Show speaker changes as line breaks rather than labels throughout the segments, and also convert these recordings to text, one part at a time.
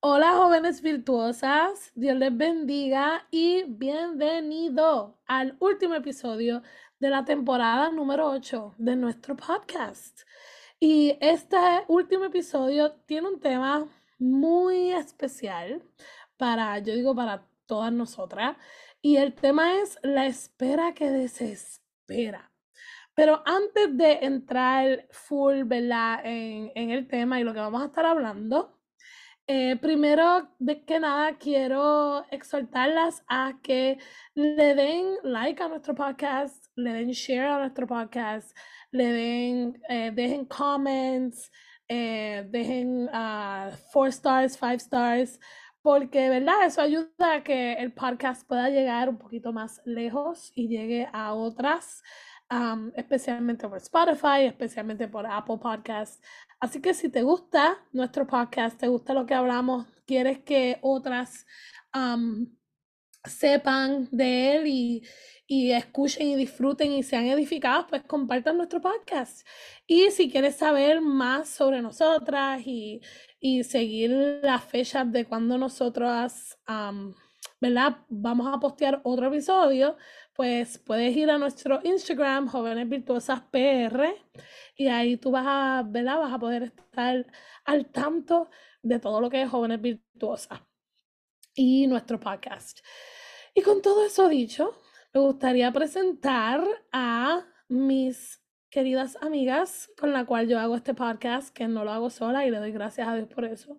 Hola jóvenes virtuosas, Dios les bendiga y bienvenido al último episodio de la temporada número 8 de nuestro podcast. Y este último episodio tiene un tema muy especial para, yo digo, para todas nosotras. Y el tema es la espera que desespera. Pero antes de entrar full, en el tema y lo que vamos a estar hablando, eh, primero de que nada, quiero exhortarlas a que le den like a nuestro podcast, le den share a nuestro podcast, le den, eh, dejen comments, eh, dejen uh, four stars, five stars, porque, ¿verdad? Eso ayuda a que el podcast pueda llegar un poquito más lejos y llegue a otras especialmente por Spotify, especialmente por Apple Podcasts. Así que si te gusta nuestro podcast, te gusta lo que hablamos, quieres que otras sepan de él y, y, escuchen y disfruten y sean edificados, pues compartan nuestro podcast. Y si quieres saber más sobre nosotras y, y seguir las fechas de cuando nosotras, ¿verdad? Vamos a postear otro episodio, pues puedes ir a nuestro Instagram, Jóvenes Virtuosas PR, y ahí tú vas a, ¿verdad? Vas a poder estar al tanto de todo lo que es Jóvenes Virtuosas y nuestro podcast. Y con todo eso dicho, me gustaría presentar a mis queridas amigas con la cual yo hago este podcast, que no lo hago sola y le doy gracias a Dios por eso.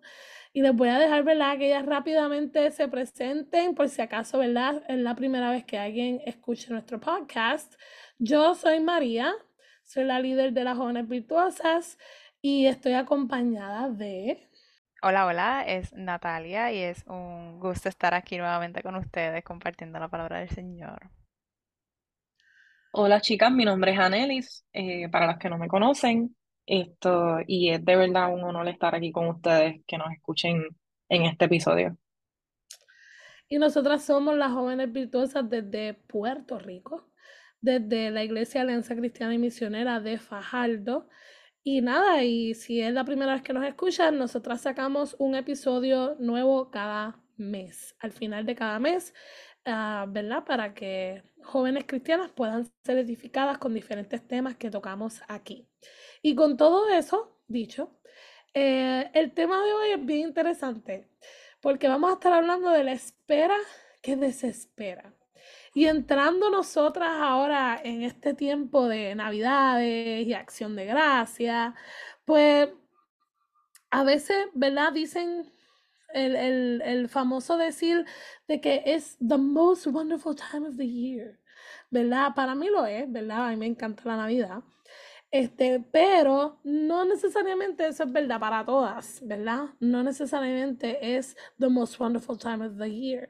Y les voy a dejar, ¿verdad? Que ellas rápidamente se presenten por si acaso, ¿verdad? Es la primera vez que alguien escuche nuestro podcast. Yo soy María, soy la líder de las jóvenes virtuosas y estoy acompañada de...
Hola, hola, es Natalia y es un gusto estar aquí nuevamente con ustedes compartiendo la palabra del Señor.
Hola chicas, mi nombre es Anelis, eh, para las que no me conocen, esto, y es de verdad un honor estar aquí con ustedes, que nos escuchen en este episodio.
Y nosotras somos las jóvenes virtuosas desde Puerto Rico, desde la Iglesia Alianza Cristiana y Misionera de Fajardo. Y nada, y si es la primera vez que nos escuchan, nosotras sacamos un episodio nuevo cada mes, al final de cada mes, uh, ¿verdad? Para que jóvenes cristianas puedan ser edificadas con diferentes temas que tocamos aquí. Y con todo eso dicho, eh, el tema de hoy es bien interesante porque vamos a estar hablando de la espera que desespera. Y entrando nosotras ahora en este tiempo de Navidades y Acción de Gracia, pues a veces, ¿verdad? Dicen el, el, el, famoso decir de que es the most wonderful time of the year, ¿verdad? Para mí lo es, ¿verdad? A mí me encanta la Navidad. Este, pero no necesariamente eso es verdad para todas, ¿verdad? No necesariamente es the most wonderful time of the year.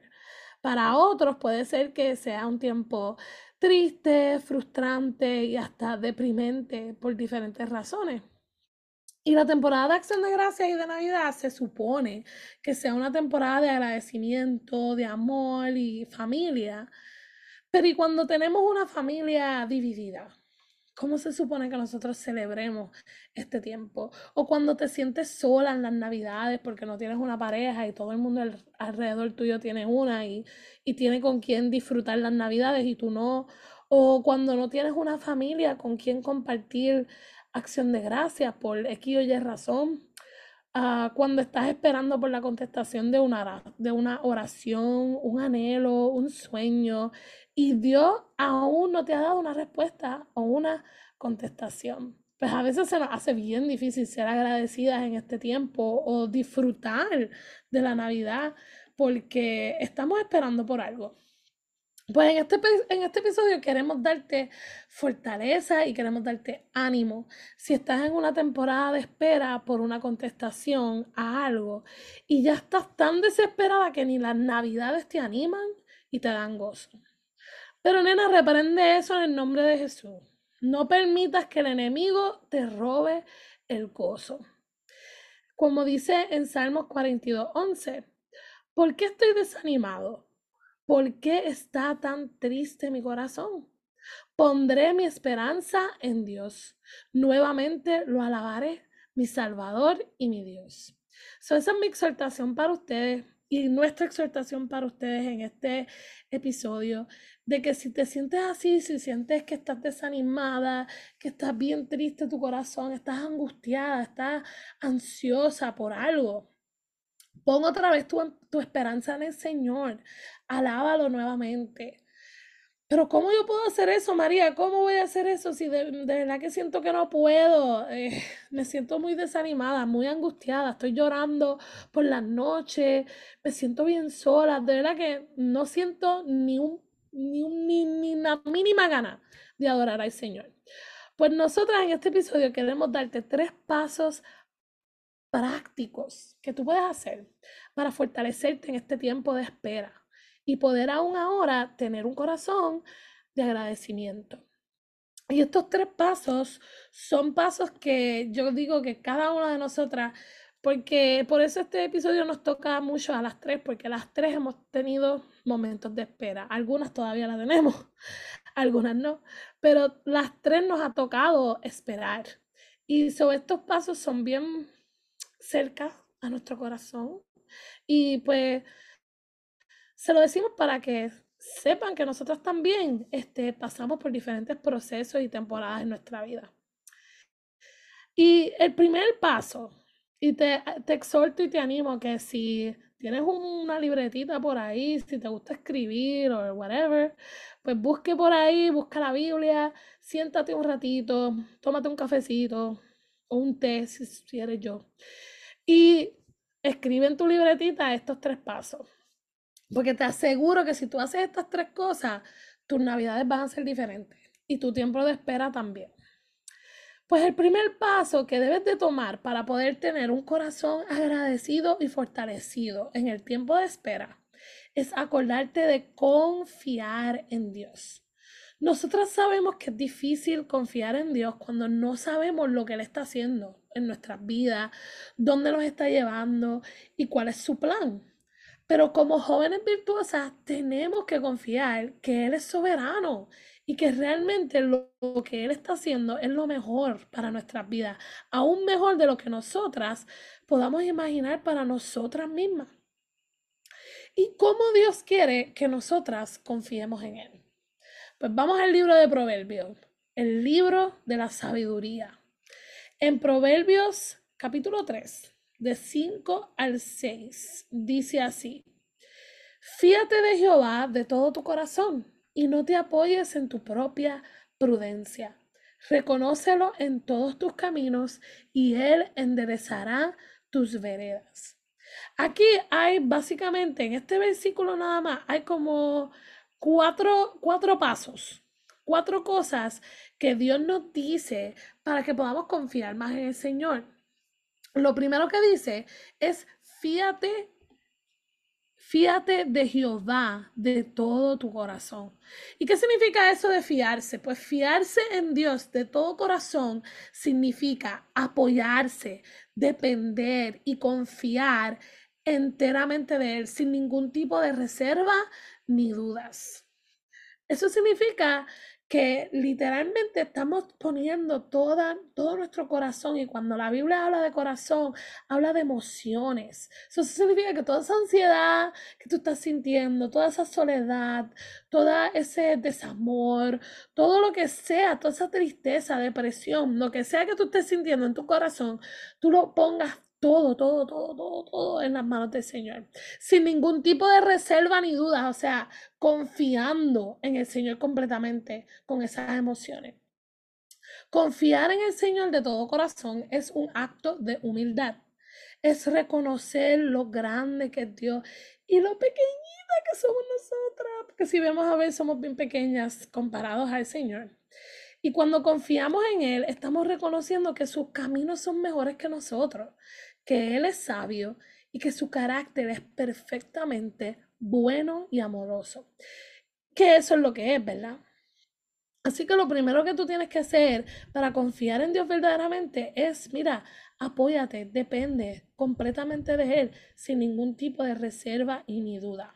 Para otros puede ser que sea un tiempo triste, frustrante y hasta deprimente por diferentes razones. Y la temporada de Acción de Gracias y de Navidad se supone que sea una temporada de agradecimiento, de amor y familia. Pero ¿y cuando tenemos una familia dividida? ¿Cómo se supone que nosotros celebremos este tiempo? O cuando te sientes sola en las navidades porque no tienes una pareja y todo el mundo alrededor tuyo tiene una y, y tiene con quien disfrutar las navidades y tú no. O cuando no tienes una familia con quien compartir acción de gracias por X o Y razón. Uh, cuando estás esperando por la contestación de una, de una oración, un anhelo, un sueño, y Dios aún no te ha dado una respuesta o una contestación. Pues a veces se nos hace bien difícil ser agradecidas en este tiempo o disfrutar de la Navidad porque estamos esperando por algo. Pues en este, en este episodio queremos darte fortaleza y queremos darte ánimo. Si estás en una temporada de espera por una contestación a algo y ya estás tan desesperada que ni las navidades te animan y te dan gozo. Pero nena, reprende eso en el nombre de Jesús. No permitas que el enemigo te robe el gozo. Como dice en Salmos 42, 11, ¿por qué estoy desanimado? ¿Por qué está tan triste mi corazón? Pondré mi esperanza en Dios. Nuevamente lo alabaré, mi Salvador y mi Dios. So, esa es mi exhortación para ustedes y nuestra exhortación para ustedes en este episodio, de que si te sientes así, si sientes que estás desanimada, que estás bien triste tu corazón, estás angustiada, estás ansiosa por algo, pon otra vez tu, tu esperanza en el Señor, alábalo nuevamente. Pero ¿cómo yo puedo hacer eso, María? ¿Cómo voy a hacer eso si de, verdad que siento que no puedo? Eh, me siento muy desanimada, muy angustiada, estoy llorando por las noches, me siento bien sola, de verdad que no siento ni, un, ni, ni, mínima gana de adorar al Señor. Pues nosotras en este episodio queremos darte tres pasos prácticos que tú puedes hacer para fortalecerte en este tiempo de espera y poder aún ahora tener un corazón de agradecimiento. Y estos tres pasos son pasos que yo digo que cada una de nosotras, porque por eso este episodio nos toca mucho a las tres, porque las tres hemos tenido momentos de espera. Algunas todavía las tenemos, algunas no, pero las tres nos ha tocado esperar. Y sobre estos pasos son bien cerca a nuestro corazón. Y pues se lo decimos para que sepan que nosotros también este, pasamos por diferentes procesos y temporadas en nuestra vida. Y el primer paso, y te, te exhorto y te animo que si tienes una libretita por ahí, si te gusta escribir o whatever, pues busque por ahí, busca la Biblia, siéntate un ratito, tómate un cafecito o un té si, si eres yo. Y escribe en tu libretita estos tres pasos. Porque te aseguro que si tú haces estas tres cosas, tus navidades van a ser diferentes y tu tiempo de espera también. Pues el primer paso que debes de tomar para poder tener un corazón agradecido y fortalecido en el tiempo de espera es acordarte de confiar en Dios. Nosotras sabemos que es difícil confiar en Dios cuando no sabemos lo que Él está haciendo en nuestras vidas, dónde nos está llevando y cuál es su plan. Pero como jóvenes virtuosas tenemos que confiar que Él es soberano y que realmente lo, que Él está haciendo es lo mejor para nuestras vidas, aún mejor de lo que nosotras podamos imaginar para nosotras mismas. ¿Y cómo Dios quiere que nosotras confiemos en Él? Pues vamos al libro de Proverbios, el libro de la sabiduría. En Proverbios capítulo 3, de 5 al 6, dice así, Fíate de Jehová de todo tu corazón y no te apoyes en tu propia prudencia. Reconócelo en todos tus caminos y Él enderezará tus veredas. Aquí hay básicamente, en este versículo nada más, hay como cuatro, cuatro pasos, cuatro cosas que Dios nos dice para que podamos confiar más en el Señor. Lo primero que dice es, fíate, fíate de Jehová de todo tu corazón. ¿Y qué significa eso de fiarse? Pues fiarse en Dios de todo corazón significa apoyarse, depender y confiar enteramente de Él, sin ningún tipo de reserva ni dudas. Eso significa que literalmente estamos poniendo toda, todo nuestro corazón y cuando la Biblia habla de corazón, habla de emociones. Eso significa que toda esa ansiedad que tú estás sintiendo, toda esa soledad, todo ese desamor, todo lo que sea, toda esa tristeza, depresión, lo que sea que tú estés sintiendo en tu corazón, tú lo pongas todo, todo, todo, todo, todo en las manos del Señor. Sin ningún tipo de reserva ni duda, o sea, confiando en el Señor completamente con esas emociones. Confiar en el Señor de todo corazón es un acto de humildad. Es reconocer lo grande que es Dios y lo pequeñita que somos nosotras. Porque si vemos a ver, somos bien pequeñas comparados al Señor. Y cuando confiamos en Él, estamos reconociendo que sus caminos son mejores que nosotros, que Él es sabio y que su carácter es perfectamente bueno y amoroso. Que eso es lo que es, ¿verdad? Así que lo primero que tú tienes que hacer para confiar en Dios verdaderamente es, mira, apóyate, depende completamente de Él, sin ningún tipo de reserva y ni duda.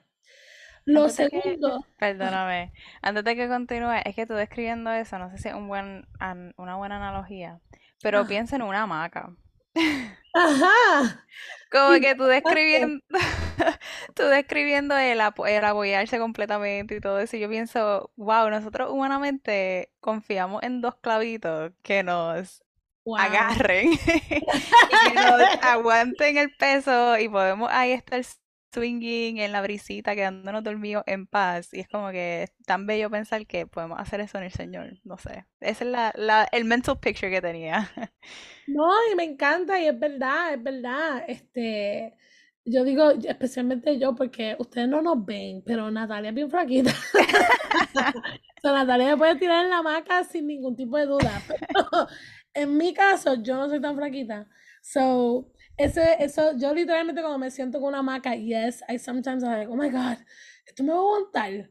Lo segundo.
perdóname, antes de que continúe, es que tú describiendo eso, no sé si es un buen, una buena analogía, pero piensa en una hamaca.
Ajá.
Como que tú describiendo, tú describiendo el, apo- el apoyarse completamente y todo eso, y yo pienso, wow, nosotros humanamente confiamos en dos clavitos que nos
wow.
agarren y que nos aguanten el peso y podemos ahí estar swinging en la brisita, quedándonos dormidos en paz. Y es como que es tan bello pensar que podemos hacer eso en el Señor. No sé. Ese es la, el mental picture que tenía.
No, y me encanta, y es verdad, es verdad. Este, yo digo, especialmente yo, porque ustedes no nos ven, pero Natalia es bien flaquita. O Natalia me puede tirar en la hamaca sin ningún tipo de duda. Pero en mi caso, yo no soy tan flaquita. So, ese, eso, yo literalmente cuando me siento con una hamaca, yes, I sometimes I'm like, oh my God, esto me va a aguantar.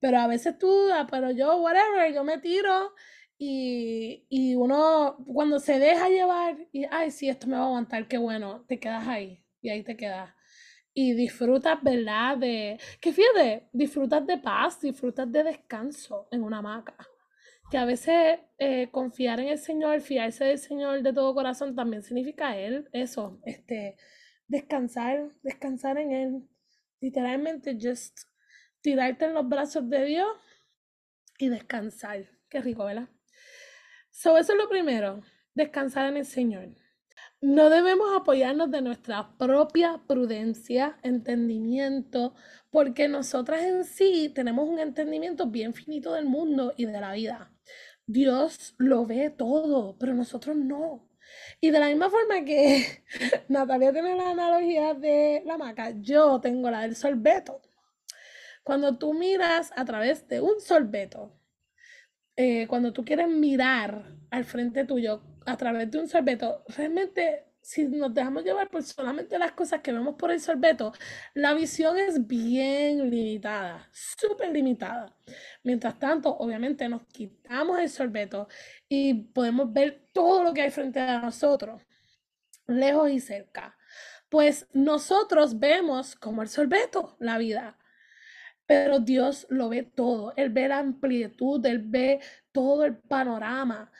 Pero a veces tú dudas, pero yo, whatever, yo me tiro y, y uno, cuando se deja llevar, y ay, sí, esto me va a aguantar, qué bueno, te quedas ahí y ahí te quedas. Y disfrutas, ¿verdad? De, que fíjate, disfrutas de paz, disfrutas de descanso en una hamaca. Que a veces eh, confiar en el Señor, fiarse del Señor de todo corazón también significa Él, eso, este, descansar, descansar en Él. Literalmente, just tirarte en los brazos de Dios y descansar. Qué rico, ¿verdad? So, eso es lo primero, descansar en el Señor. No debemos apoyarnos de nuestra propia prudencia, entendimiento, porque nosotras en sí tenemos un entendimiento bien finito del mundo y de la vida. Dios lo ve todo, pero nosotros no. Y de la misma forma que Natalia tiene la analogía de la maca, yo tengo la del sorbeto. Cuando tú miras a través de un sorbeto, eh, cuando tú quieres mirar al frente tuyo a través de un sorbeto, realmente si nos dejamos llevar por solamente las cosas que vemos por el sorbeto, la visión es bien limitada, súper limitada. Mientras tanto, obviamente nos quitamos el sorbeto y podemos ver todo lo que hay frente a nosotros, lejos y cerca. Pues nosotros vemos como el sorbeto la vida pero Dios lo ve todo, Él ve la amplitud, Él ve todo el panorama.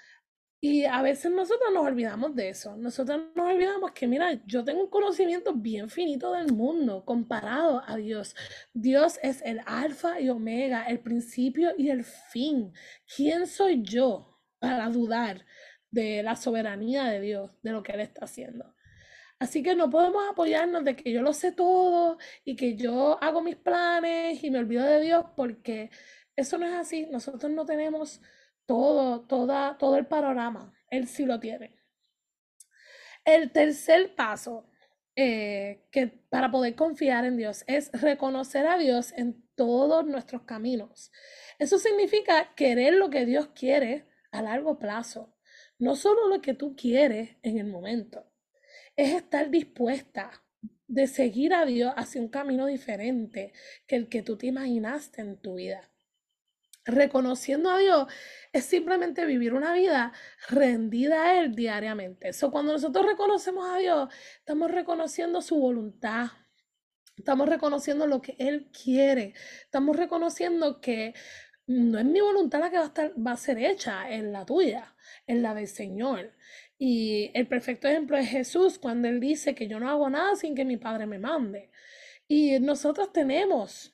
Y a veces nosotros nos olvidamos de eso, nosotros nos olvidamos que, mira, yo tengo un conocimiento bien finito del mundo comparado a Dios. Dios es el alfa y omega, el principio y el fin. ¿Quién soy yo para dudar de la soberanía de Dios, de lo que Él está haciendo? Así que no podemos apoyarnos de que yo lo sé todo y que yo hago mis planes y me olvido de Dios porque eso no es así. Nosotros no tenemos todo, toda, todo el panorama. Él sí lo tiene. El tercer paso eh, que para poder confiar en Dios es reconocer a Dios en todos nuestros caminos. Eso significa querer lo que Dios quiere a largo plazo, no solo lo que tú quieres en el momento es estar dispuesta de seguir a Dios hacia un camino diferente que el que tú te imaginaste en tu vida. Reconociendo a Dios es simplemente vivir una vida rendida a Él diariamente. Eso cuando nosotros reconocemos a Dios, estamos reconociendo su voluntad. Estamos reconociendo lo que Él quiere. Estamos reconociendo que no es mi voluntad la que va a, va a ser hecha, es la tuya, es la del Señor. Y el perfecto ejemplo es Jesús cuando él dice que yo no hago nada sin que mi Padre me mande. Y nosotros tenemos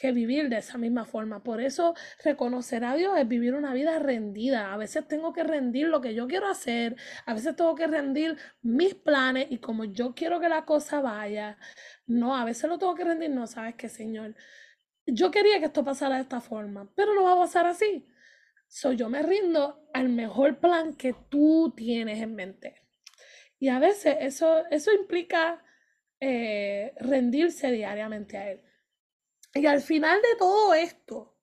que vivir de esa misma forma. Por eso reconocer a Dios es vivir una vida rendida. A veces tengo que rendir lo que yo quiero hacer, a veces tengo que rendir mis planes y como yo quiero que la cosa vaya. No, a veces lo tengo que rendir, no, sabes qué, Señor. Yo quería que esto pasara de esta forma, pero no va a pasar así. So, yo me rindo al mejor plan que tú tienes en mente. Y a veces eso, eso implica eh, rendirse diariamente a Él. Y al final de todo esto,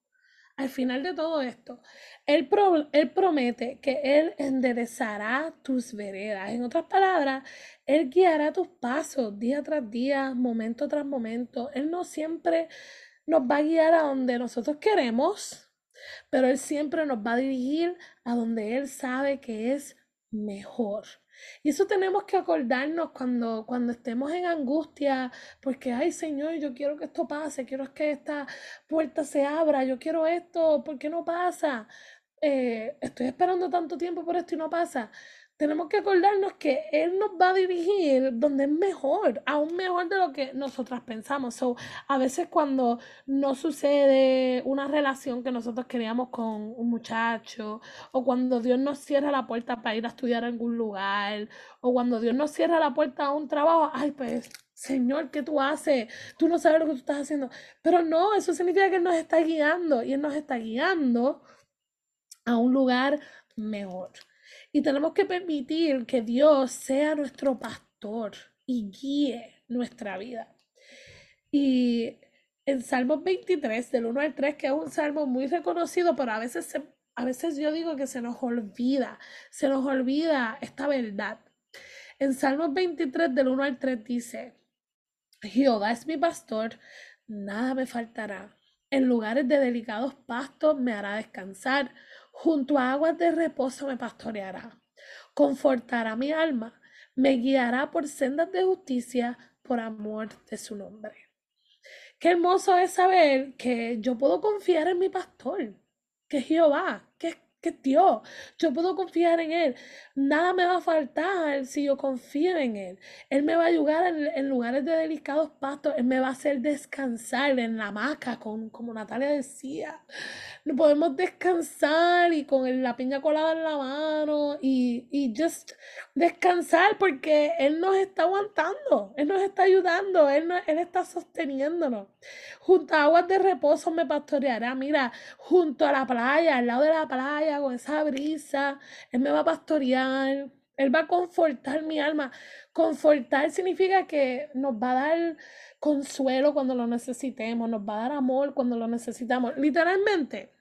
al final de todo esto, él, pro, él, promete que Él enderezará tus veredas. En otras palabras, Él guiará tus pasos día tras día, momento tras momento. Él no siempre nos va a guiar a donde nosotros queremos, pero Él siempre nos va a dirigir a donde Él sabe que es mejor. Y eso tenemos que acordarnos cuando, cuando estemos en angustia, porque, ay Señor, yo quiero que esto pase, quiero que esta puerta se abra, yo quiero esto, ¿por qué no pasa? Eh, estoy esperando tanto tiempo por esto y no pasa. Tenemos que acordarnos que Él nos va a dirigir donde es mejor, aún mejor de lo que nosotras pensamos. So, a veces cuando no sucede una relación que nosotros queríamos con un muchacho, o cuando Dios nos cierra la puerta para ir a estudiar a algún lugar, o cuando Dios nos cierra la puerta a un trabajo, ay, pues Señor, ¿qué tú haces? Tú no sabes lo que tú estás haciendo. Pero no, eso significa que Él nos está guiando y Él nos está guiando a un lugar mejor. Y tenemos que permitir que Dios sea nuestro pastor y guíe nuestra vida. Y en Salmos 23, del 1 al 3, que es un salmo muy reconocido, pero a veces, a veces yo digo que se nos olvida, se nos olvida esta verdad. En Salmos 23, del 1 al 3 dice, Jehová es mi pastor, nada me faltará. En lugares de delicados pastos me hará descansar, junto a aguas de reposo me pastoreará. Confortará mi alma, me guiará por sendas de justicia por amor de su nombre. Qué hermoso es saber que yo puedo confiar en mi pastor, que es Jehová, que es que Dios. Yo puedo confiar en Él. Nada me va a faltar si yo confío en Él. Él me va a ayudar en, lugares de delicados pastos. Él me va a hacer descansar en la hamaca, con, como Natalia decía. No podemos descansar y con la piña colada en la mano y, y just descansar porque Él nos está aguantando. Él nos está ayudando. Él, él está sosteniéndonos. Junto a aguas de reposo me pastoreará. Mira, junto a la playa, al lado de la playa con esa brisa, Él me va a pastorear, Él va a confortar mi alma. Confortar significa que nos va a dar consuelo cuando lo necesitemos, nos va a dar amor cuando lo necesitamos. Literalmente,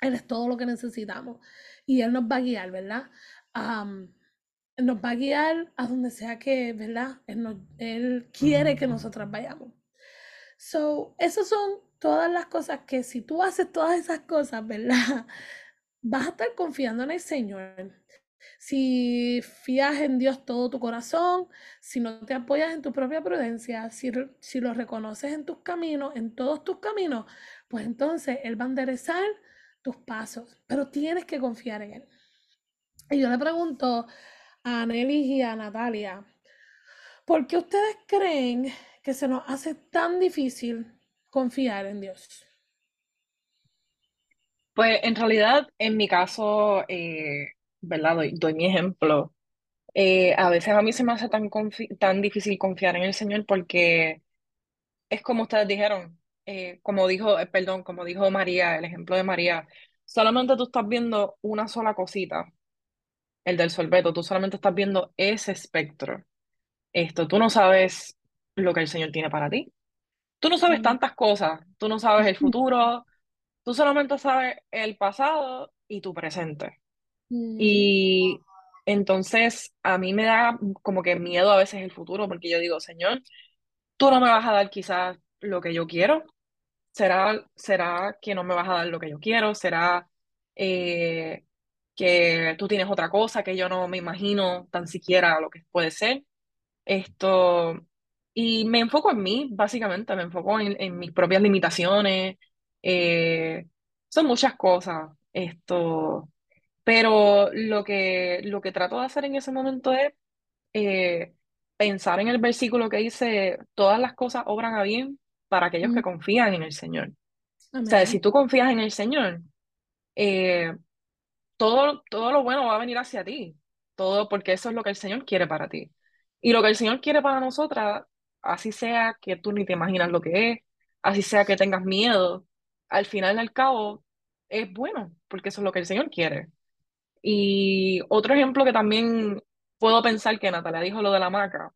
Él es todo lo que necesitamos y Él nos va a guiar, ¿verdad? nos va a guiar a donde sea que, ¿verdad? Él, él quiere que nosotras vayamos. So, esas son todas las cosas que si tú haces todas esas cosas, ¿verdad? Vas a estar confiando en el Señor. Si fías en Dios todo tu corazón, si no te apoyas en tu propia prudencia, si, si lo reconoces en tus caminos, en todos tus caminos, pues entonces Él va a enderezar tus pasos, pero tienes que confiar en Él. Y yo le pregunto a Nelly y a Natalia, ¿por qué ustedes creen que se nos hace tan difícil confiar en Dios?
Pues en realidad, en mi caso, eh, ¿verdad? Doy, mi ejemplo. Eh, a veces a mí se me hace tan, tan difícil confiar en el Señor porque es como ustedes dijeron, eh, como dijo, perdón, como dijo María, el ejemplo de María, solamente tú estás viendo una sola cosita, el del sorbeto, tú solamente estás viendo ese espectro. Esto, tú no sabes lo que el Señor tiene para ti. Tú no sabes tantas cosas, tú no sabes el futuro, Tú solamente sabes el pasado y tu presente. Mm. Y entonces a mí me da como que miedo a veces el futuro, porque yo digo, Señor, tú no me vas a dar quizás lo que yo quiero. ¿Será, será que no me vas a dar lo que yo quiero? ¿Será eh, que tú tienes otra cosa que yo no me imagino tan siquiera lo que puede ser? Esto, y me enfoco en mí, básicamente, me enfoco en, en mis propias limitaciones, eh, son muchas cosas, esto, pero lo que, lo que trato de hacer en ese momento es eh, pensar en el versículo que dice, todas las cosas obran a bien para aquellos que confían en el Señor. O sea, si tú confías en el Señor, eh, todo, todo lo bueno va a venir hacia ti, todo porque eso es lo que el Señor quiere para ti. Y lo que el Señor quiere para nosotras, así sea que tú ni te imaginas lo que es, así sea que tengas miedo, al final y al cabo es bueno, porque eso es lo que el Señor quiere. Y otro ejemplo que también puedo pensar que Natalia dijo lo de la hamaca,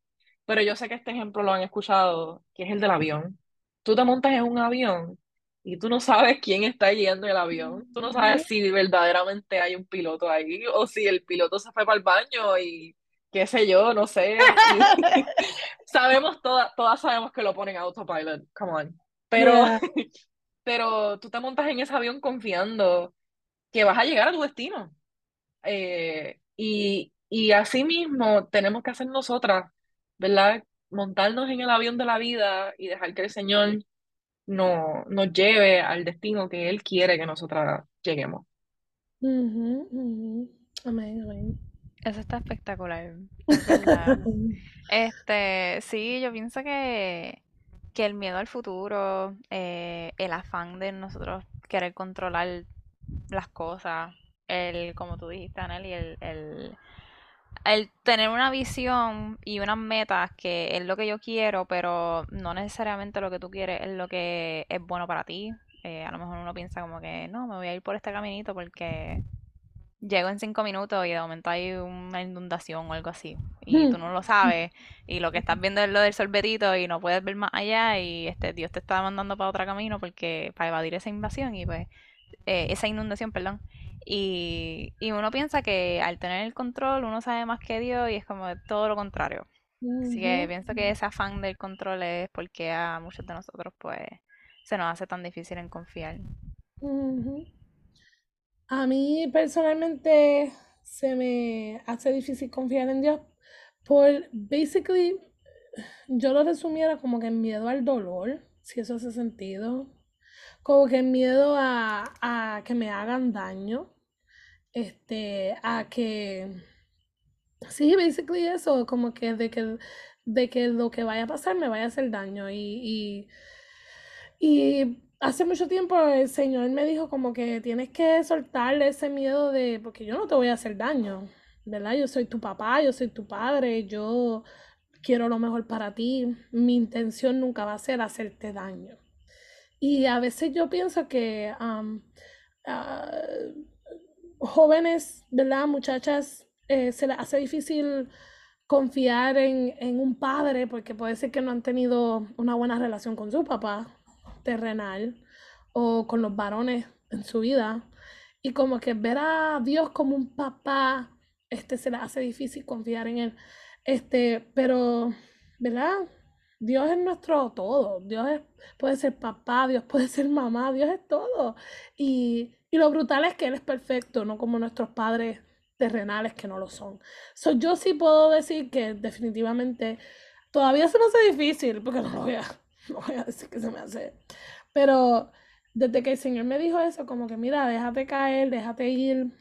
pero yo sé que este ejemplo lo han escuchado, que es el del avión. Tú te montas en un avión y tú no sabes quién está guiando el avión. Tú no sabes si verdaderamente hay un piloto ahí o si el piloto se fue para el baño y qué sé yo, no sé. sabemos, todas, todas sabemos que lo ponen autopilot, come on. Pero, pero tú te montas en ese avión confiando que vas a llegar a tu destino. Eh, y, y así mismo tenemos que hacer nosotras, ¿verdad? Montarnos en el avión de la vida y dejar que el Señor no, nos lleve al destino que Él quiere que nosotras lleguemos.
Amén, amén.
Eso está espectacular. Este, sí, yo pienso que, que el miedo al futuro, eh, el afán de nosotros querer controlar las cosas, el, como tú dijiste, Anel, el, el, el tener una visión y unas metas que es lo que yo quiero, pero no necesariamente lo que tú quieres es lo que es bueno para ti. Eh, a lo mejor uno piensa como que, no, me voy a ir por este caminito porque llego en cinco minutos y de momento hay una inundación o algo así. Y tú no lo sabes. Y lo que estás viendo es lo del sorbetito y no puedes ver más allá. Y este Dios te está mandando para otro camino porque para evadir esa invasión y pues eh, esa inundación, perdón. Y, y uno piensa que al tener el control uno sabe más que Dios y es como todo lo contrario. Así que pienso que ese afán del control es porque a muchos de nosotros pues se nos hace tan difícil en confiar.
A mí personalmente se me hace difícil confiar en Dios por, basically, yo lo resumiera como que miedo al dolor, si eso hace sentido, como que miedo a, a que me hagan daño, este, a que, sí, basically eso, como que de que, de que lo que vaya a pasar me vaya a hacer daño y, y, y hace mucho tiempo el Señor me dijo como que tienes que soltarle ese miedo de, porque yo no te voy a hacer daño, ¿verdad? Yo soy tu papá, yo soy tu padre, yo quiero lo mejor para ti, mi intención nunca va a ser hacerte daño. Y a veces yo pienso que ah, jóvenes, ¿verdad? Muchachas, eh, se les hace difícil confiar en, en un padre porque puede ser que no han tenido una buena relación con su papá terrenal o con los varones en su vida. Y como que ver a Dios como un papá, este se le hace difícil confiar en él. Este, pero, ¿verdad? Dios es nuestro todo. Dios puede ser papá, Dios puede ser mamá, Dios es todo. Y, y lo brutal es que Él es perfecto, no como nuestros padres terrenales que no lo son. So, yo sí puedo decir que definitivamente todavía se me hace difícil, porque no lo voy no voy a decir que se me hace. Pero desde que el Señor me dijo eso, como que mira, déjate caer, déjate ir,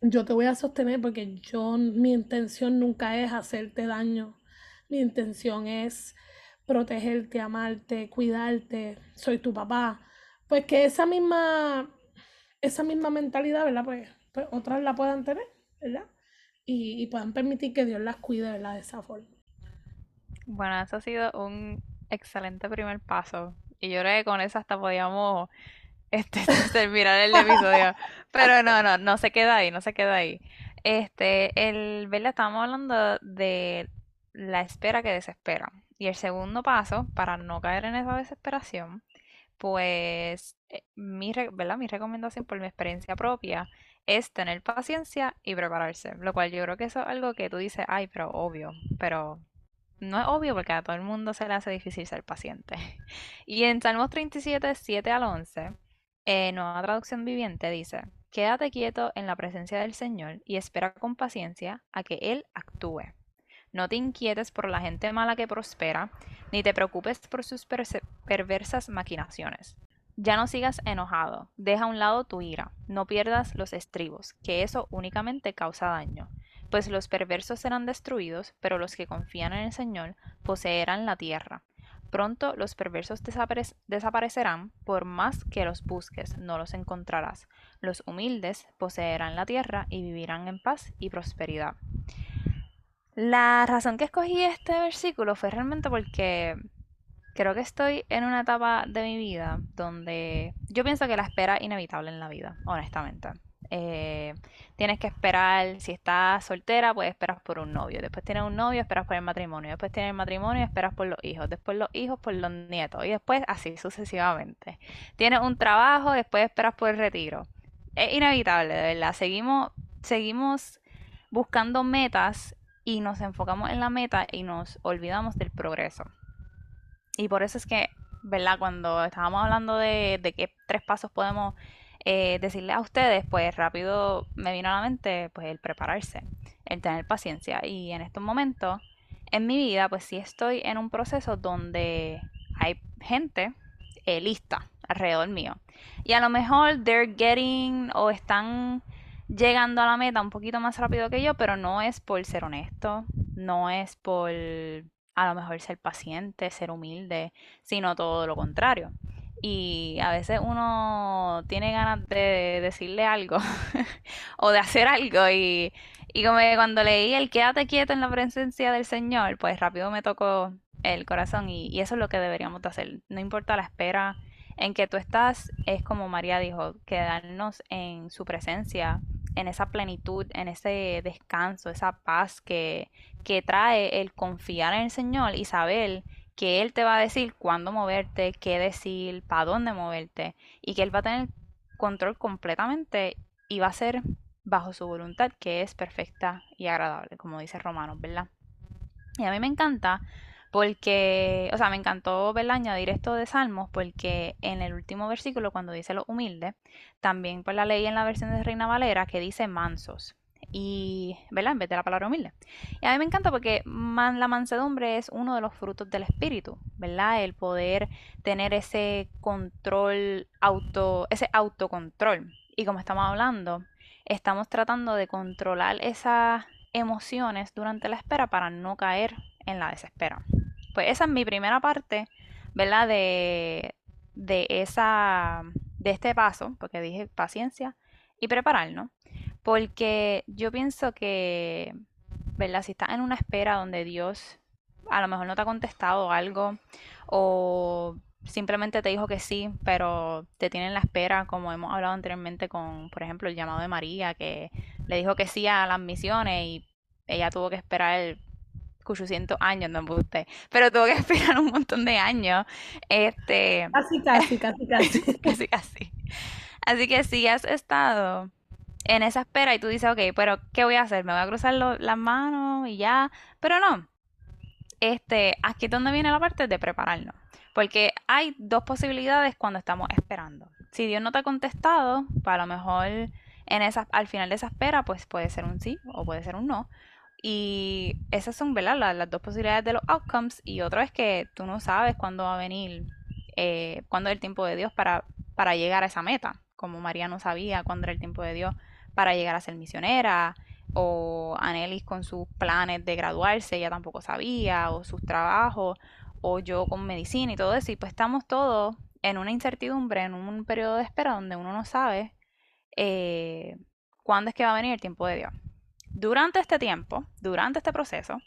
yo te voy a sostener porque yo, mi intención nunca es hacerte daño. Mi intención es protegerte, amarte, cuidarte, soy tu papá. Pues que esa misma, esa misma mentalidad, ¿verdad? Pues, pues otras la puedan tener, ¿verdad? Y, y puedan permitir que Dios las cuide, ¿verdad? De esa forma.
Bueno, eso ha sido un excelente primer paso. Y yo creo que con eso hasta podíamos este, terminar el episodio. Pero no, no, no se queda ahí, no se queda ahí. Este, el. Estamos hablando de la espera que desespera. Y el segundo paso, para no caer en esa desesperación, pues eh, mi, ¿verdad? mi recomendación por mi experiencia propia es tener paciencia y prepararse. Lo cual yo creo que eso es algo que tú dices, ay, pero obvio, pero no es obvio porque a todo el mundo se le hace difícil ser paciente. Y en Salmos 37, 7 al 11, eh, nueva traducción viviente dice, quédate quieto en la presencia del Señor y espera con paciencia a que Él actúe. No te inquietes por la gente mala que prospera, ni te preocupes por sus perversas maquinaciones. Ya no sigas enojado, deja a un lado tu ira, no pierdas los estribos, que eso únicamente causa daño pues los perversos serán destruidos, pero los que confían en el Señor poseerán la tierra. Pronto los perversos desaparecerán, por más que los busques, no los encontrarás. Los humildes poseerán la tierra y vivirán en paz y prosperidad. La razón que escogí este versículo fue realmente porque creo que estoy en una etapa de mi vida donde yo pienso que la espera es inevitable en la vida, honestamente. Eh, tienes que esperar, si estás soltera, pues esperas por un novio. Después tienes un novio, esperas por el matrimonio. Después tienes el matrimonio, esperas por los hijos. Después los hijos por los nietos. Y después así sucesivamente. Tienes un trabajo, después esperas por el retiro. Es inevitable, de verdad. Seguimos, seguimos buscando metas y nos enfocamos en la meta y nos olvidamos del progreso. Y por eso es que, ¿verdad? Cuando estábamos hablando de, de qué tres pasos podemos eh, decirle a ustedes, pues rápido me vino a la mente pues el prepararse, el tener paciencia. Y en estos momentos, en mi vida, pues sí estoy en un proceso donde hay gente eh, lista alrededor mío. Y a lo mejor they're getting o están llegando a la meta un poquito más rápido que yo, pero no es por ser honesto, no es por a lo mejor ser paciente, ser humilde, sino todo lo contrario. Y a veces uno tiene ganas de decirle algo o de hacer algo y, y como cuando leí el quédate quieto en la presencia del Señor, pues rápido me tocó el corazón y, eso es lo que deberíamos de hacer. No importa la espera en que tú estás, es como María dijo, quedarnos en su presencia, en esa plenitud, en ese descanso, esa paz que, que trae el confiar en el Señor y saber que Él te va a decir cuándo moverte, qué decir, para dónde moverte y que Él va a tener control completamente y va a ser bajo su voluntad que es perfecta y agradable, como dice Romanos, ¿verdad? Y a mí me encanta porque, o sea, me encantó verla añadir esto de Salmos porque en el último versículo cuando dice lo humilde, también pues la leí en la versión de Reina Valera que dice mansos y, ¿verdad? En vez de la palabra humilde. Y a mí me encanta porque la mansedumbre es uno de los frutos del espíritu, ¿verdad? El poder tener ese control auto, ese autocontrol. Y como estamos hablando, estamos tratando de controlar esas emociones durante la espera para no caer en la desespera. Pues esa es mi primera parte, ¿verdad? De, de esa, de este paso, porque dije paciencia y prepararnos. Porque yo pienso que, ¿verdad? Si estás en una espera donde Dios a lo mejor no te ha contestado algo o simplemente te dijo que sí, pero te tiene en la espera, como hemos hablado anteriormente con, por ejemplo, el llamado de María, que le dijo que sí a las misiones y ella tuvo que esperar 800 años, no usted, pero tuvo que esperar un montón de años. Este,
casi, casi, casi, casi.
casi, casi. Así que si has estado en esa espera y tú dices, ok, pero ¿qué voy a hacer? ¿Me voy a cruzar las manos y ya? Pero no. Este, aquí es donde viene la parte de prepararnos. Porque hay dos posibilidades cuando estamos esperando. Si Dios no te ha contestado, pues a lo mejor en esa, al final de esa espera, pues puede ser un sí o puede ser un no. Y esas son ¿verdad? Las, dos posibilidades de los outcomes. Y otro es que tú no sabes cuándo va a venir, eh, cuándo es el tiempo de Dios para, para llegar a esa meta. Como María no sabía cuándo era el tiempo de Dios para llegar a ser misionera, o Anelis con sus planes de graduarse, ella tampoco sabía, o sus trabajos, o yo con medicina y todo eso, y pues estamos todos en una incertidumbre, en un periodo de espera donde uno no sabe eh, cuándo es que va a venir el tiempo de Dios. Durante este tiempo, durante este proceso,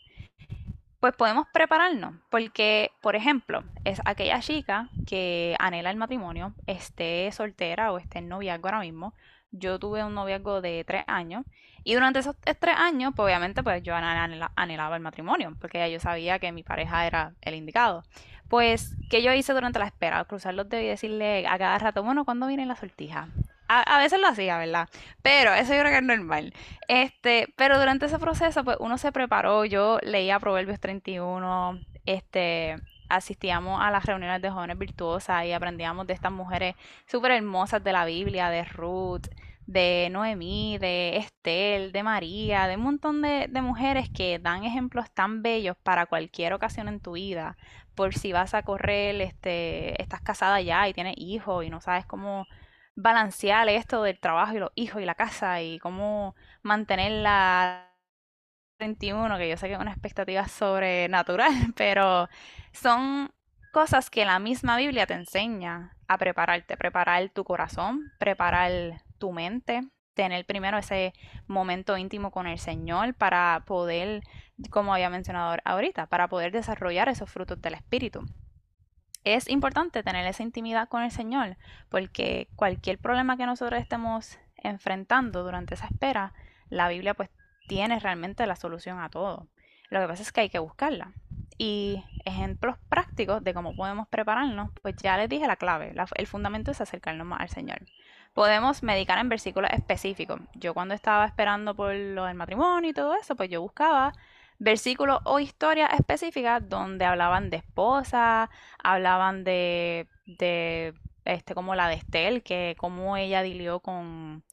pues podemos prepararnos, porque, por ejemplo, es aquella chica que anhela el matrimonio, esté soltera o esté en noviazgo ahora mismo, yo tuve un noviazgo de tres años y durante esos tres años, pues obviamente, pues yo anhelaba el matrimonio, porque ya yo sabía que mi pareja era el indicado. Pues, ¿qué yo hice durante la espera? Cruzar los dedos y decirle a cada rato, bueno, ¿cuándo viene la sortija? A, veces lo hacía, ¿verdad? Pero eso yo creo que es normal. Este, pero durante ese proceso, pues uno se preparó. Yo leía Proverbios 31, este, asistíamos a las reuniones de jóvenes virtuosas y aprendíamos de estas mujeres súper hermosas de la Biblia, de Ruth, de Noemí, de Estel, de María, de un montón de, mujeres que dan ejemplos tan bellos para cualquier ocasión en tu vida. Por si vas a correr, este, estás casada ya y tienes hijos y no sabes cómo balancear esto del trabajo y los hijos y la casa y cómo mantenerla 21, que yo sé que es una expectativa sobrenatural, pero son cosas que la misma Biblia te enseña a prepararte, preparar tu corazón, preparar tu mente, tener primero ese momento íntimo con el Señor para poder, como había mencionado ahorita, para poder desarrollar esos frutos del Espíritu. Es importante tener esa intimidad con el Señor, porque cualquier problema que nosotros estemos enfrentando durante esa espera, la Biblia pues tiene realmente la solución a todo. Lo que pasa es que hay que buscarla. Y ejemplos prácticos de cómo podemos prepararnos, pues ya les dije la clave. el fundamento es acercarnos más al Señor. Podemos medicar en versículos específicos. Yo cuando estaba esperando por lo del matrimonio y todo eso, pues yo buscaba versículos o historias específicas donde hablaban de esposa, hablaban de, de este, como la de Estel, que cómo ella dilió con,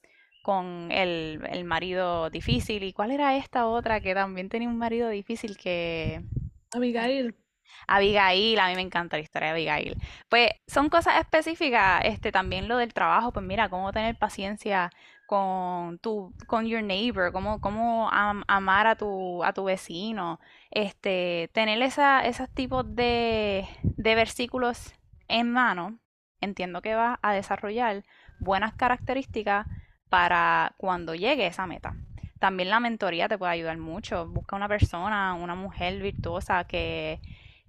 con el, el, marido difícil. ¿Y cuál era esta otra que también tenía un marido difícil que...
Abigail.
Abigail, a mí me encanta la historia de Abigail. Pues son cosas específicas, este también lo del trabajo, pues mira, cómo tener paciencia con tu, con your neighbor, cómo, cómo amar a tu, a tu vecino, este, tener esa, esos tipos de, de versículos en mano, entiendo que va a desarrollar buenas características para cuando llegue esa meta. También la mentoría te puede ayudar mucho. Busca una persona, una mujer virtuosa que,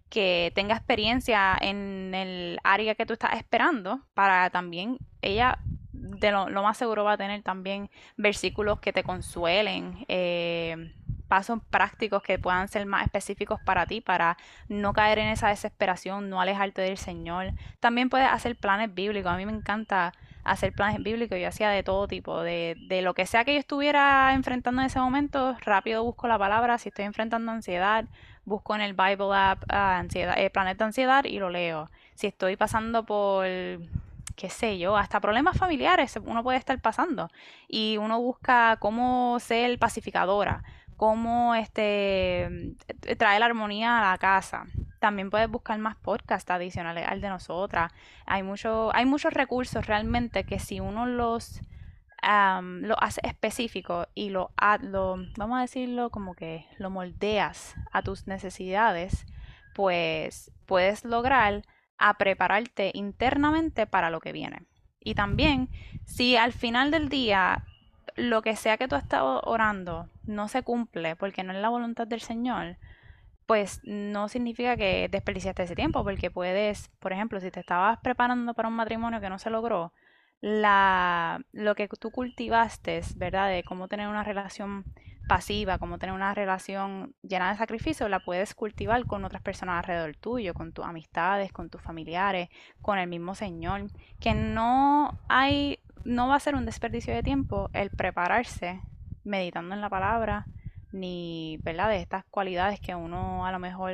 que tenga experiencia en el área que tú estás esperando para también ella de lo, más seguro va a tener también versículos que te consuelen, eh, pasos prácticos que puedan ser más específicos para ti, para no caer en esa desesperación, no alejarte del Señor. También puedes hacer planes bíblicos. A mí me encanta hacer planes bíblicos. Yo hacía de todo tipo, de, de lo que sea que yo estuviera enfrentando en ese momento, rápido busco la palabra. Si estoy enfrentando ansiedad, busco en el Bible app uh, ansiedad, eh, planeta ansiedad y lo leo. Si estoy pasando por qué sé yo, hasta problemas familiares uno puede estar pasando y uno busca cómo ser pacificadora, cómo este traer la armonía a la casa. También puedes buscar más podcasts adicionales al de nosotras. Hay mucho, hay muchos recursos realmente que si uno los lo hace específico y lo, lo, vamos a decirlo como que lo moldeas a tus necesidades, pues puedes lograr a prepararte internamente para lo que viene. Y también, si al final del día lo que sea que tú has estado orando no se cumple porque no es la voluntad del Señor, pues no significa que desperdiciaste ese tiempo, porque puedes, por ejemplo, si te estabas preparando para un matrimonio que no se logró, la, lo que tú cultivaste, ¿verdad? De cómo tener una relación pasiva, como tener una relación llena de sacrificio, la puedes cultivar con otras personas alrededor tuyo, con tus amistades, con tus familiares, con el mismo Señor, que no hay, no va a ser un desperdicio de tiempo el prepararse meditando en la palabra, ni, ¿verdad? De estas cualidades que uno a lo mejor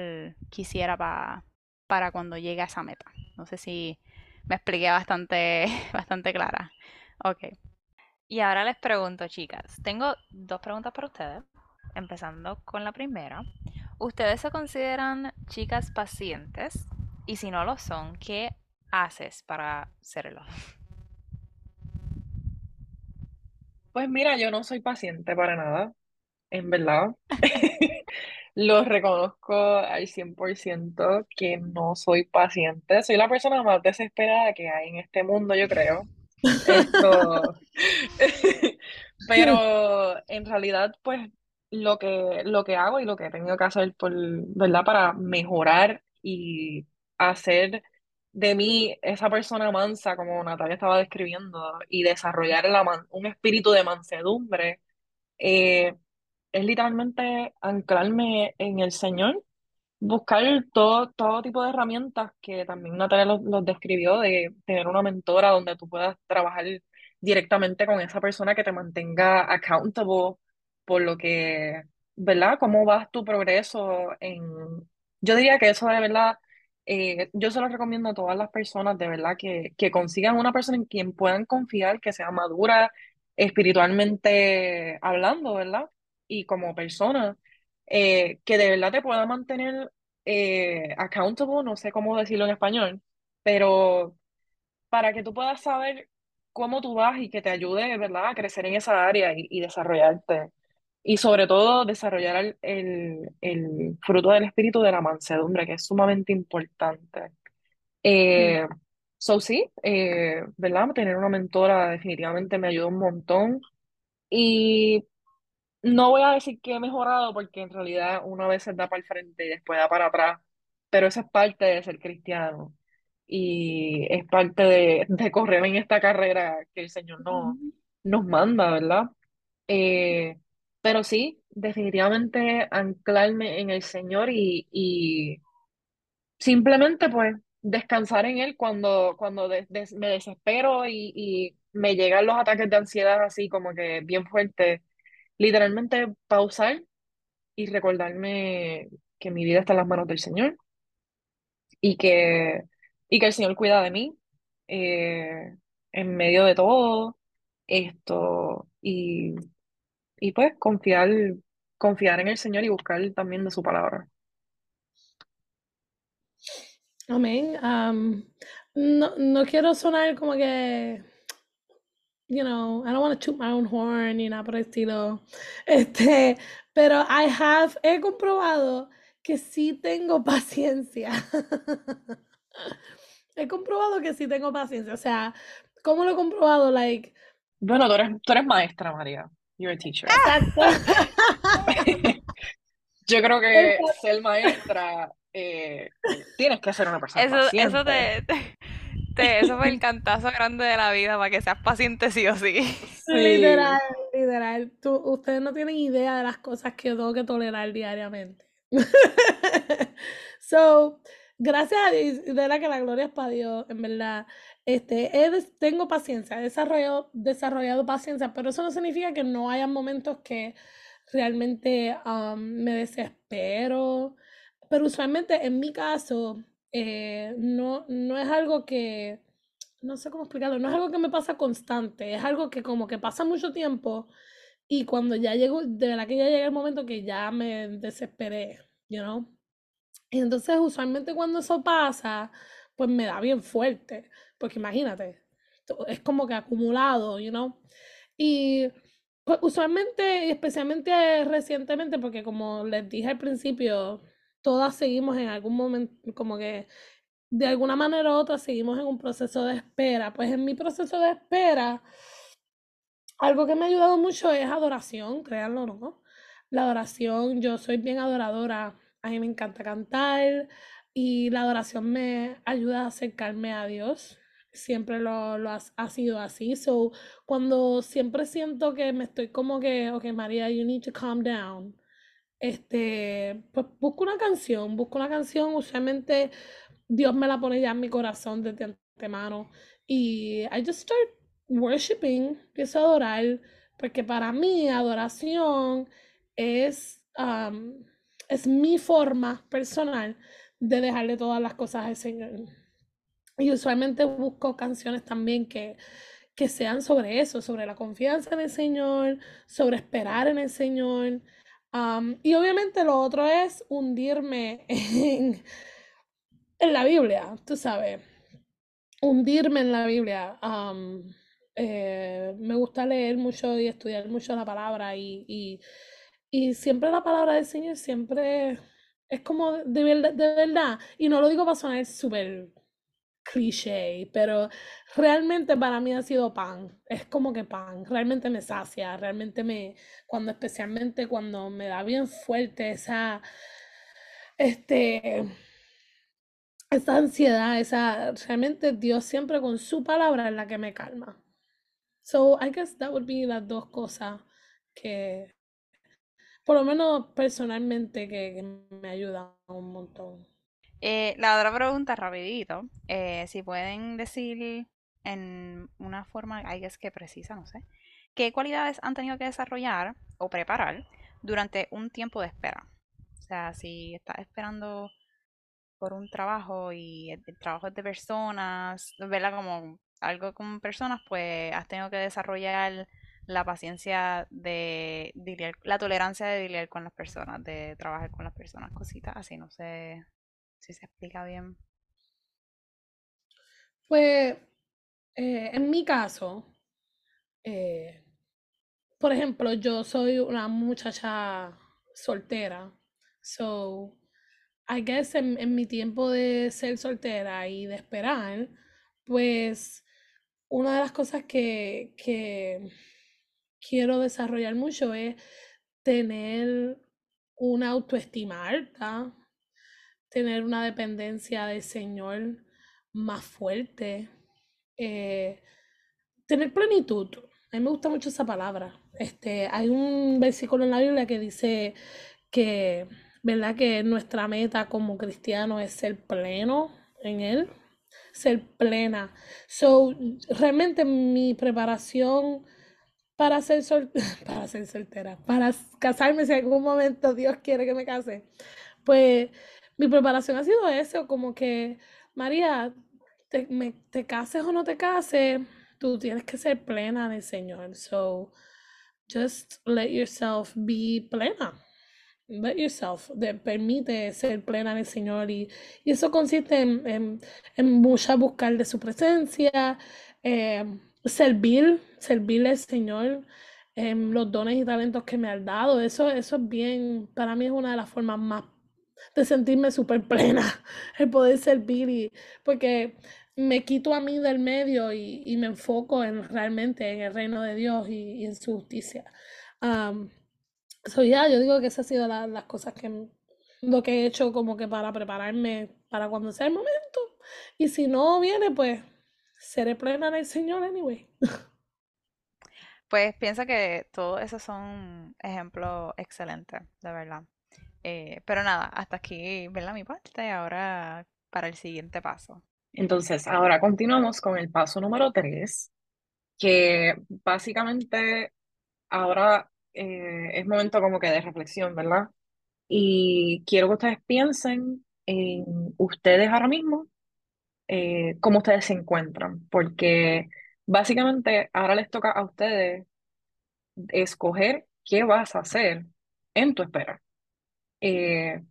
quisiera para cuando llegue a esa meta. No sé si me expliqué bastante, bastante clara. Ok. Y ahora les pregunto, chicas, tengo dos preguntas para ustedes, empezando con la primera. ¿Ustedes se consideran chicas pacientes? Y si no lo son, ¿qué haces para serlo?
Pues mira, yo no soy paciente para nada, en verdad. Lo reconozco al 100% que no soy paciente. Soy la persona más desesperada que hay en este mundo, yo creo. Esto, pero en realidad, pues lo que, lo que hago y lo que he tenido que hacer por, ¿verdad? Para mejorar y hacer de mí esa persona mansa, como Natalia estaba describiendo, y desarrollar un espíritu de mansedumbre, eh, es literalmente anclarme en el Señor buscar todo, todo tipo de herramientas que también Natalia los, describió, de tener una mentora donde tú puedas trabajar directamente con esa persona que te mantenga accountable por lo que, ¿verdad? ¿Cómo vas tu progreso en... Yo diría que eso de verdad, eh, yo se lo recomiendo a todas las personas, de verdad, que, que consigan una persona en quien puedan confiar, que sea madura espiritualmente hablando, ¿verdad? Y como persona eh, que de verdad te pueda mantener eh, accountable, no sé cómo decirlo en español, pero para que tú puedas saber cómo tú vas y que te ayude, ¿verdad?, a crecer en esa área y, desarrollarte. Y sobre todo desarrollar el, el, fruto del espíritu de la mansedumbre, que es sumamente importante. Eh, so sí, eh, ¿verdad? Tener una mentora definitivamente me ayuda un montón. Y no voy a decir que he mejorado porque en realidad uno a veces da para el frente y después da para atrás, pero eso es parte de ser cristiano y es parte de, correr en esta carrera que el Señor no, nos manda, ¿verdad? Eh, pero sí, definitivamente anclarme en el Señor y, y simplemente pues descansar en Él cuando, cuando me desespero y, y me llegan los ataques de ansiedad así como que bien fuertes literalmente pausar y recordarme que mi vida está en las manos del Señor y que, y que el Señor cuida de mí eh, en medio de todo esto y, y pues confiar, confiar en el Señor y buscar también de su palabra.
Amén. no, no quiero sonar como que you know, I don't want to toot my own horn ni nada por el estilo. Este, pero I have, he comprobado que sí tengo paciencia. he comprobado que sí tengo paciencia. O sea, ¿cómo lo he comprobado? Like.
Bueno, tú eres, tú eres maestra, María. You're a teacher.
Exacto.
Yo creo que ser maestra eh, tienes que ser una persona
Eso,
paciente.
eso te, te- te- eso fue el cantazo grande de la vida para que seas paciente sí o sí.
Sí.
Literal, literal. Tú, ustedes no tienen idea de las cosas que tengo que tolerar diariamente. so, gracias a Dios, de verdad que la gloria es para Dios, en verdad. Este, he tengo paciencia, he desarrollado, desarrollado paciencia, pero eso no significa que no haya momentos que realmente um, me desespero. Pero usualmente en mi caso, eh, no, no es algo que, no sé cómo explicarlo, no es algo que me pasa constante, es algo que como que pasa mucho tiempo y cuando ya llego, de verdad que ya llega el momento que ya me desesperé, you know. Y entonces usualmente cuando eso pasa, pues me da bien fuerte, porque imagínate, es como que acumulado, you know. Y pues, usualmente, especialmente recientemente, porque como les dije al principio, todas seguimos en algún momento, como que de alguna manera u otra seguimos en un proceso de espera. Pues en mi proceso de espera, algo que me ha ayudado mucho es adoración, créanlo no. La adoración, yo soy bien adoradora, a mí me encanta cantar y la adoración me ayuda a acercarme a Dios. Siempre lo, lo ha, ha sido así. So, cuando siempre siento que me estoy como que, ok, María, you need to calm down. Este, pues busco una canción, busco una canción, usualmente Dios me la pone ya en mi corazón desde antemano y I just start worshiping, empiezo a adorar, porque para mí adoración es, um, es mi forma personal de dejarle todas las cosas al Señor. Y usualmente busco canciones también que, que sean sobre eso, sobre la confianza en el Señor, sobre esperar en el Señor. Um, y obviamente lo otro es hundirme en, en la Biblia, tú sabes, hundirme en la Biblia. Eh, me gusta leer mucho y estudiar mucho la palabra y, y, siempre la palabra del Señor siempre es como de, de verdad, y no lo digo para sonar súper cliché, pero realmente para mí ha sido pan, es como que pan, realmente me sacia, realmente me, cuando especialmente cuando me da bien fuerte esa, este, esa ansiedad, esa, realmente Dios siempre con su palabra es la que me calma. So, I guess that would be las dos cosas que, por lo menos personalmente, que, que me ayudan un montón.
Eh, la otra pregunta, rapidito, eh, si pueden decir en una forma, guess que precisa, no sé, ¿qué cualidades han tenido que desarrollar o preparar durante un tiempo de espera? O sea, si estás esperando por un trabajo y el, trabajo es de personas, ¿verdad? Como algo con personas, pues has tenido que desarrollar la paciencia de lidiar, la tolerancia de lidiar con las personas, de trabajar con las personas, cositas así, no sé si se explica bien.
Pues, en mi caso, eh, por ejemplo, yo soy una muchacha soltera, so I guess en, en mi tiempo de ser soltera y de esperar, pues una de las cosas que, que quiero desarrollar mucho es tener una autoestima alta, tener una dependencia del Señor más fuerte, eh, tener plenitud. A mí me gusta mucho esa palabra. Este, hay un versículo en la Biblia que dice que, ¿verdad? Que nuestra meta como cristianos es ser pleno en Él, ser plena. So, realmente mi preparación para ser, para ser soltera, para casarme si en algún momento Dios quiere que me case, pues mi preparación ha sido eso, como que, María, te, me, te cases o no te cases, tú tienes que ser plena del Señor. So, just let yourself be plena. Let yourself, de, permite ser plena en el Señor y, y eso consiste en, en, en mucha buscar de su presencia, eh, servir, servirle al Señor, em, los dones y talentos que me ha dado. Eso, eso es bien, para mí es una de las formas más de sentirme súper plena, el poder servir y porque me quito a mí del medio y, me enfoco en realmente en el reino de Dios y, en su justicia. Um, ya, yo digo que esas han sido las cosas que lo que he hecho como que para prepararme para cuando sea el momento. Y si no viene, pues seré plena en el Señor anyway.
Pues piensa que todos esos son ejemplos excelentes, de verdad. Eh, pero nada, hasta aquí, ¿verdad? Mi parte. Ahora para el siguiente paso.
Entonces, ahora continuamos con el paso número tres, que básicamente ahora eh, es momento como que de reflexión, ¿verdad? Y quiero que ustedes piensen en ustedes ahora mismo, eh, cómo ustedes se encuentran, porque básicamente ahora les toca a ustedes escoger qué vas a hacer en tu espera. Eh,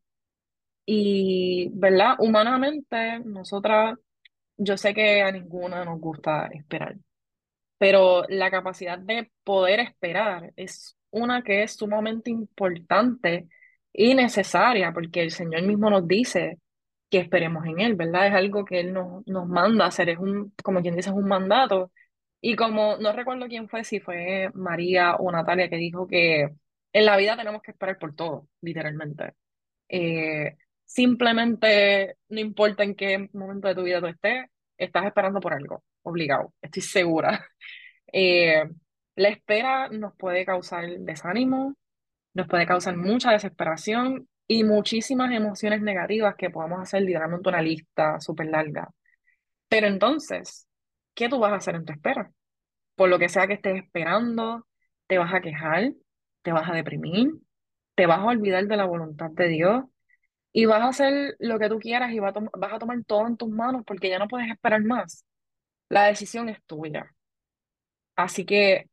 y, ¿verdad? Humanamente, nosotras, yo sé que a ninguna nos gusta esperar, pero la capacidad de poder esperar es una que es sumamente importante y necesaria, porque el Señor mismo nos dice que esperemos en Él, ¿verdad? Es algo que Él nos, nos manda hacer, es un, como quien dice, es un mandato. Y como no recuerdo quién fue, si fue María o Natalia, que dijo que en la vida tenemos que esperar por todo, literalmente. Eh, simplemente, no importa en qué momento de tu vida tú estés, estás esperando por algo, obligado, estoy segura. Eh, la espera nos puede causar desánimo, nos puede causar mucha desesperación y muchísimas emociones negativas que podemos hacer literalmente una lista súper larga. Pero entonces, ¿qué tú vas a hacer en tu espera? Por lo que sea que estés esperando, te vas a quejar, te vas a deprimir, te vas a olvidar de la voluntad de Dios y vas a hacer lo que tú quieras y vas a, vas a tomar todo en tus manos porque ya no puedes esperar más. La decisión es tuya. Así que,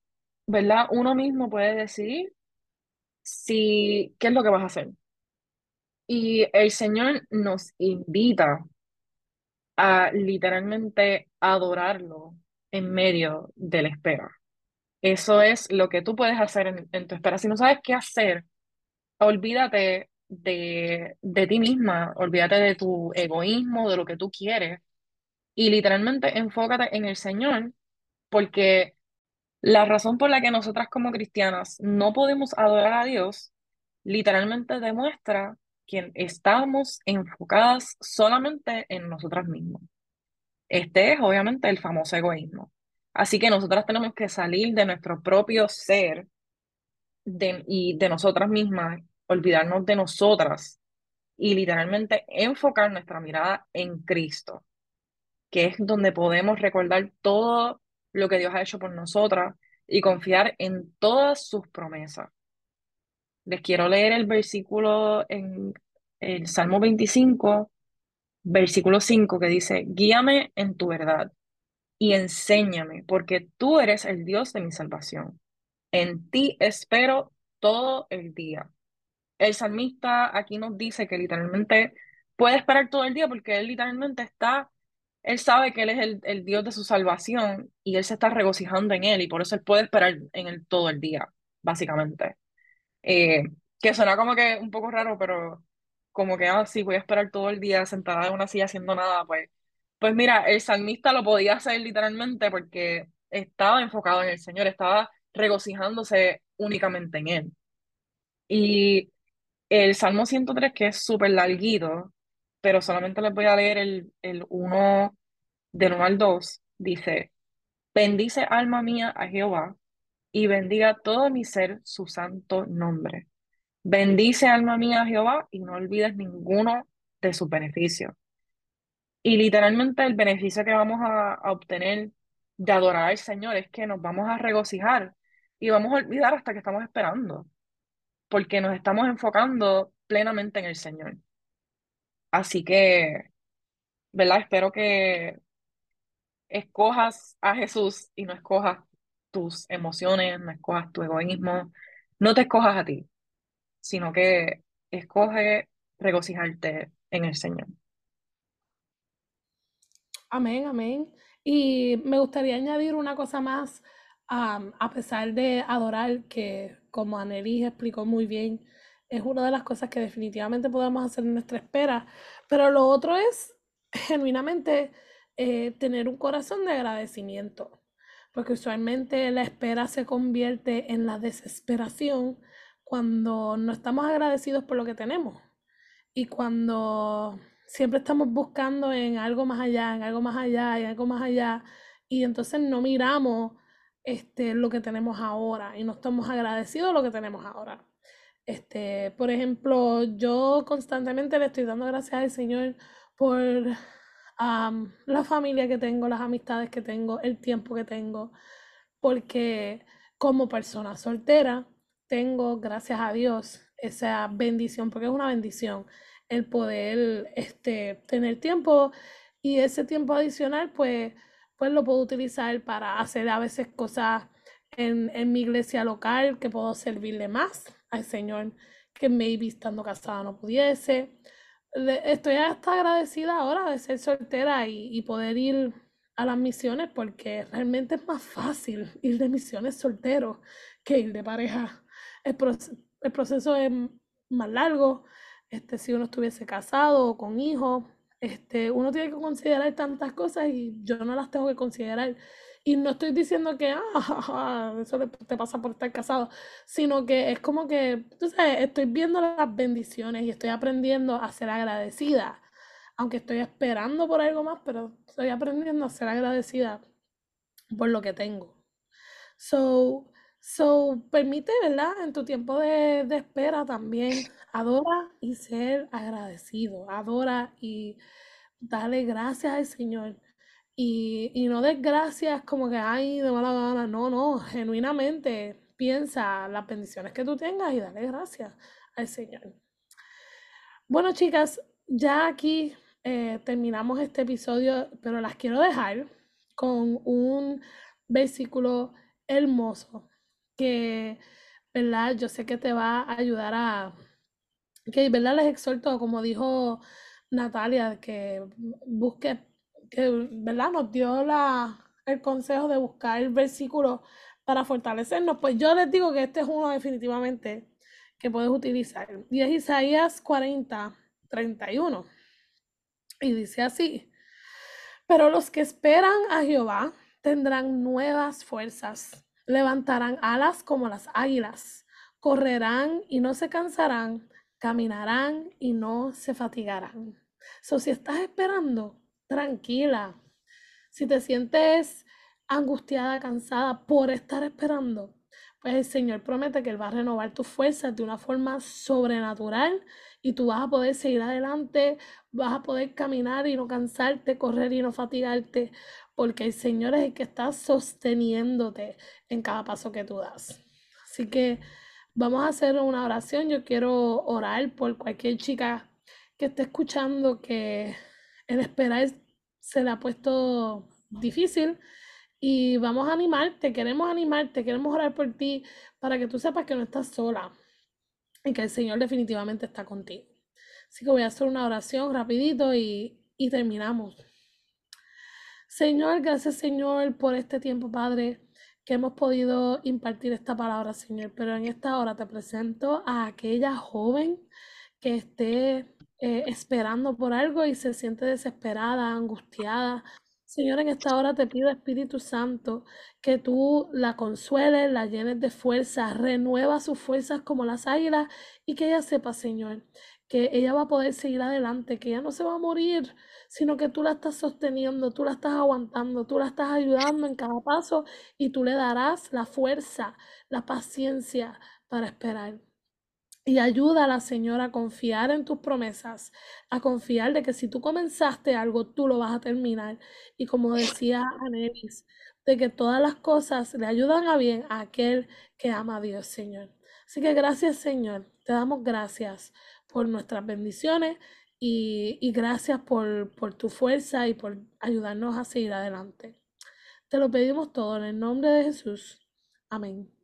¿verdad? Uno mismo puede decidir si, qué es lo que vas a hacer. Y el Señor nos invita a literalmente adorarlo en medio de la espera. Eso es lo que tú puedes hacer en, tu espera. Si no sabes qué hacer, olvídate de, de ti misma, olvídate de tu egoísmo, de lo que tú quieres, y literalmente enfócate en el Señor, porque la razón por la que nosotras como cristianas no podemos adorar a Dios, literalmente demuestra que estamos enfocadas solamente en nosotras mismas. Este es obviamente el famoso egoísmo. Así que nosotras tenemos que salir de nuestro propio ser y de nosotras mismas, olvidarnos de nosotras y literalmente enfocar nuestra mirada en Cristo, que es donde podemos recordar todo lo que Dios ha hecho por nosotras y confiar en todas sus promesas. Les quiero leer el versículo en el Salmo 25, versículo 5, que dice, guíame en tu verdad y enséñame, porque tú eres el Dios de mi salvación. En ti espero todo el día. El salmista aquí nos dice que literalmente puede esperar todo el día porque él literalmente está él sabe que Él es el, Dios de su salvación y Él se está regocijando en Él y por eso Él puede esperar en Él todo el día, básicamente. Eh, que suena como que un poco raro, pero como que, ah, sí, voy a esperar todo el día sentada en una silla haciendo nada, pues, pues mira, el salmista lo podía hacer literalmente porque estaba enfocado en el Señor, estaba regocijándose únicamente en Él. Y el Salmo 103, que es súper larguito, pero solamente les voy a leer el, el 1 del 1 al 2, dice, bendice alma mía a Jehová y bendiga todo mi ser su santo nombre. Bendice alma mía a Jehová y no olvides ninguno de sus beneficios. Y literalmente el beneficio que vamos a, obtener de adorar al Señor es que nos vamos a regocijar y vamos a olvidar hasta que estamos esperando, porque nos estamos enfocando plenamente en el Señor. Así que, ¿verdad? Espero que escojas a Jesús y no escojas tus emociones, no escojas tu egoísmo, no te escojas a ti, sino que escoge regocijarte en el Señor.
Amén, amén. Y me gustaría añadir una cosa más, a pesar de adorar, que como Anelis explicó muy bien, es una de las cosas que definitivamente podemos hacer en nuestra espera, pero lo otro es genuinamente eh, tener un corazón de agradecimiento, porque usualmente la espera se convierte en la desesperación cuando no estamos agradecidos por lo que tenemos y cuando siempre estamos buscando en algo más allá, en algo más allá, en algo más allá, y entonces no miramos este, lo que tenemos ahora y no estamos agradecidos de lo que tenemos ahora. Este, por ejemplo, yo constantemente le estoy dando gracias al Señor por la familia que tengo, las amistades que tengo, el tiempo que tengo, porque como persona soltera tengo, gracias a Dios, esa bendición, porque es una bendición el poder este, tener tiempo y ese tiempo adicional, pues, pues lo puedo utilizar para hacer a veces cosas en, en mi iglesia local que puedo servirle más al Señor que maybe estando casada no pudiese. Estoy hasta agradecida ahora de ser soltera y, poder ir a las misiones porque realmente es más fácil ir de misiones soltero que ir de pareja. El, el proceso es más largo, este, si uno estuviese casado o con hijos, este, uno tiene que considerar tantas cosas y yo no las tengo que considerar. Y no estoy diciendo que ah, eso te pasa por estar casado, sino que es como que, tú sabes, estoy viendo las bendiciones y estoy aprendiendo a ser agradecida. Aunque estoy esperando por algo más, pero estoy aprendiendo a ser agradecida por lo que tengo. So, So, permite, ¿verdad? En tu tiempo de, espera también, adora y ser agradecido, adora y dale gracias al Señor. Y, y no des gracias como que, ay, de mala gana, no, no, genuinamente piensa las bendiciones que tú tengas y dale gracias al Señor. Bueno, chicas, ya aquí eh, terminamos este episodio, pero las quiero dejar con un versículo hermoso que, ¿verdad? Yo sé que te va a ayudar a, que, ¿verdad? Les exhorto, como dijo Natalia, que busque, que, ¿verdad? Nos dio la, el consejo de buscar el versículo para fortalecernos. Pues yo les digo que este es uno definitivamente que puedes utilizar. Y es Isaías 40, 31. Y dice así, pero los que esperan a Jehová tendrán nuevas fuerzas Levantarán alas como las águilas, correrán y no se cansarán, caminarán y no se fatigarán. So, si estás esperando, tranquila. Si te sientes angustiada, cansada por estar esperando, pues el Señor promete que Él va a renovar tus fuerzas de una forma sobrenatural y tú vas a poder seguir adelante, vas a poder caminar y no cansarte, correr y no fatigarte, porque el Señor es el que está sosteniéndote en cada paso que tú das. Así que vamos a hacer una oración. Yo quiero orar por cualquier chica que esté escuchando que el esperar se le ha puesto difícil y vamos a animarte, queremos animarte, queremos orar por ti para que tú sepas que no estás sola y que el Señor definitivamente está contigo. Así que voy a hacer una oración rapidito y, y terminamos. Señor, gracias Señor por este tiempo, Padre, que hemos podido impartir esta palabra, Señor. Pero en esta hora te presento a aquella joven que esté eh, esperando por algo y se siente desesperada, angustiada. Señor, en esta hora te pido, Espíritu Santo, que tú la consueles, la llenes de fuerza, renueva sus fuerzas como las águilas y que ella sepa, Señor, que ella va a poder seguir adelante, que ella no se va a morir, sino que tú la estás sosteniendo, tú la estás aguantando, tú la estás ayudando en cada paso y tú le darás la fuerza, la paciencia para esperar. Y ayuda a la Señora a confiar en tus promesas, a confiar de que si tú comenzaste algo, tú lo vas a terminar. Y como decía Anelis, de que todas las cosas le ayudan a bien a aquel que ama a Dios, Señor. Así que gracias, Señor. Te damos gracias por nuestras bendiciones y, gracias por, por tu fuerza y por ayudarnos a seguir adelante. Te lo pedimos todo en el nombre de Jesús. Amén.